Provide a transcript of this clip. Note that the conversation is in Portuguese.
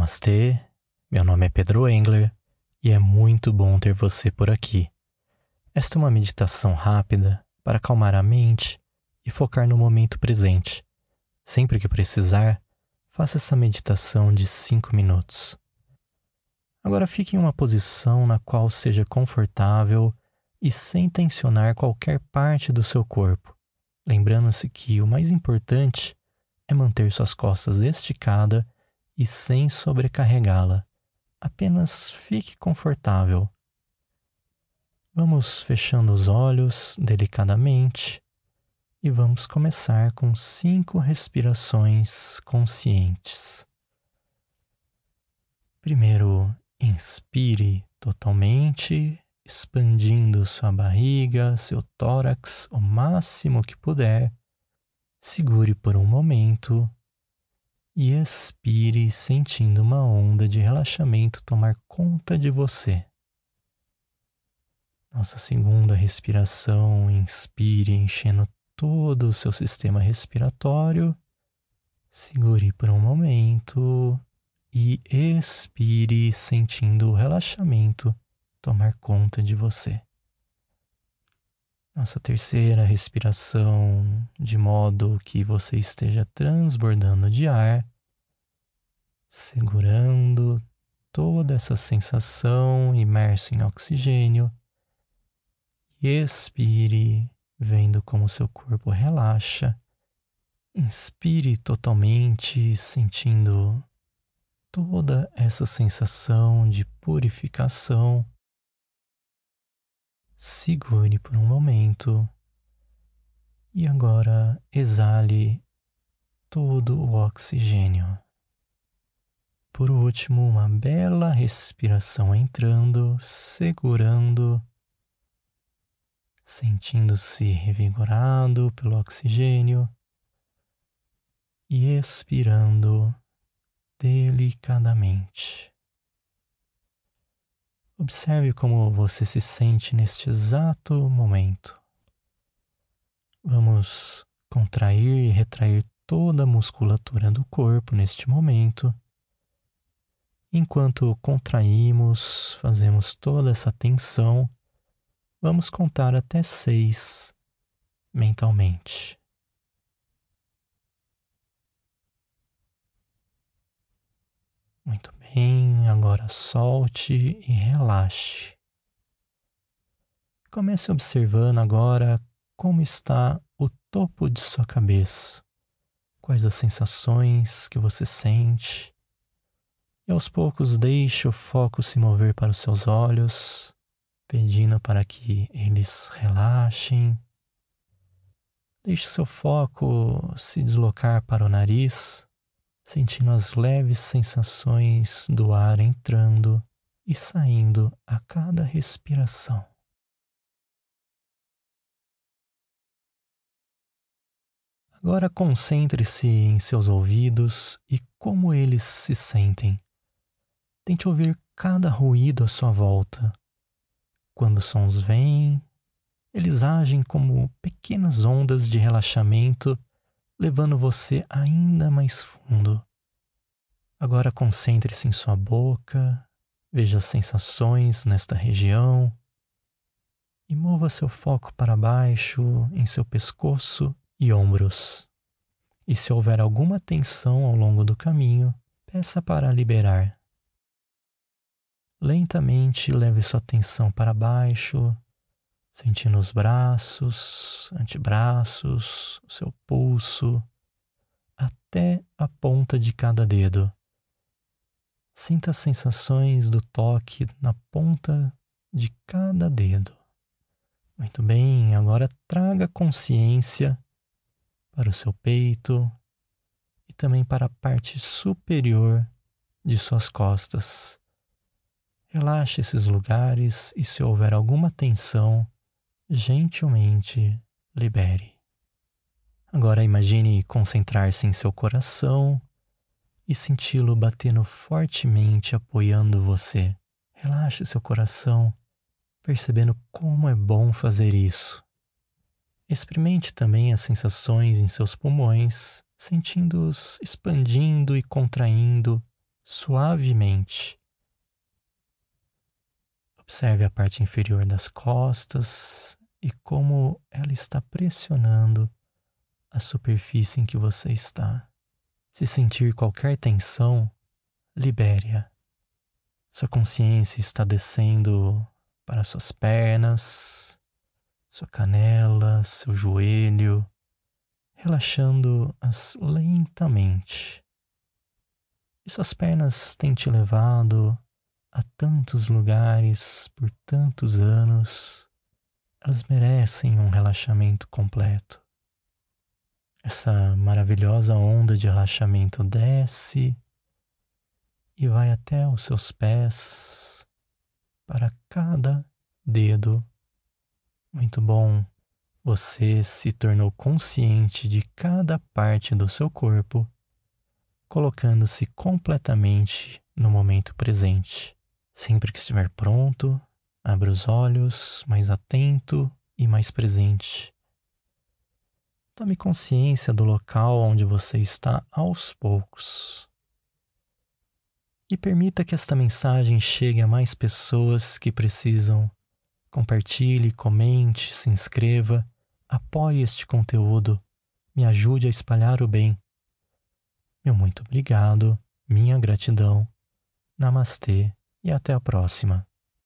Namastê, meu nome é Pedro Engler e é muito bom ter você por aqui. Esta é uma meditação rápida para acalmar a mente e focar no momento presente. Sempre que precisar, faça essa meditação de 5 minutos. Agora fique em uma posição na qual seja confortável e sem tensionar qualquer parte do seu corpo, lembrando-se que o mais importante é manter suas costas esticadas e sem sobrecarregá-la. Apenas fique confortável. Vamos fechando os olhos delicadamente e vamos começar com cinco respirações conscientes. Primeiro, inspire totalmente, expandindo sua barriga, seu tórax o máximo que puder. Segure por um momento e expire sentindo uma onda de relaxamento tomar conta de você. Nossa segunda respiração, inspire enchendo todo o seu sistema respiratório. Segure por um momento e expire sentindo o relaxamento tomar conta de você. Nossa terceira respiração, de modo que você esteja transbordando de ar, segurando toda essa sensação imerso em oxigênio e expire, vendo como seu corpo relaxa. Inspire totalmente, sentindo toda essa sensação de purificação segure por um momento e agora exale todo o oxigênio. Por último, uma bela respiração entrando, segurando, sentindo-se revigorado pelo oxigênio e expirando delicadamente. Observe como você se sente neste exato momento. Vamos contrair e retrair toda a musculatura do corpo neste momento. Enquanto contraímos, fazemos toda essa tensão, vamos contar até seis mentalmente. Muito bem, agora solte e relaxe. Comece observando agora como está o topo de sua cabeça, quais as sensações que você sente. E aos poucos deixe o foco se mover para os seus olhos, pedindo para que eles relaxem. Deixe seu foco se deslocar para o nariz sentindo as leves sensações do ar entrando e saindo a cada respiração. Agora concentre-se em seus ouvidos e como eles se sentem. Tente ouvir cada ruído à sua volta. Quando sons vêm, eles agem como pequenas ondas de relaxamento levando você ainda mais fundo. Agora concentre-se em sua boca, veja as sensações nesta região e mova seu foco para baixo em seu pescoço e ombros. E se houver alguma tensão ao longo do caminho, peça para liberar. Lentamente leve sua atenção para baixo, sentindo os braços, antebraços, seu pulso, até a ponta de cada dedo. Sinta as sensações do toque na ponta de cada dedo. Muito bem, agora traga consciência para o seu peito e também para a parte superior de suas costas. Relaxe esses lugares e, se houver alguma tensão, gentilmente libere. Agora imagine concentrar-se em seu coração e senti-lo batendo fortemente apoiando você. Relaxe seu coração, percebendo como é bom fazer isso. Experimente também as sensações em seus pulmões, sentindo-os expandindo e contraindo suavemente. Observe a parte inferior das costas e como ela está pressionando a superfície em que você está. Se sentir qualquer tensão, libere-a. Sua consciência está descendo para suas pernas, sua canela, seu joelho, relaxando-as lentamente. E suas pernas têm te levado a tantos lugares por tantos anos, elas merecem um relaxamento completo. Essa maravilhosa onda de relaxamento desce e vai até os seus pés, para cada dedo. Muito bom. Você se tornou consciente de cada parte do seu corpo, colocando-se completamente no momento presente. Sempre que estiver pronto, abra os olhos, mais atento e mais presente. Tome consciência do local onde você está aos poucos e permita que esta mensagem chegue a mais pessoas que precisam. Compartilhe, comente, se inscreva, apoie este conteúdo, me ajude a espalhar o bem. Meu muito obrigado, minha gratidão. Namastê e até a próxima.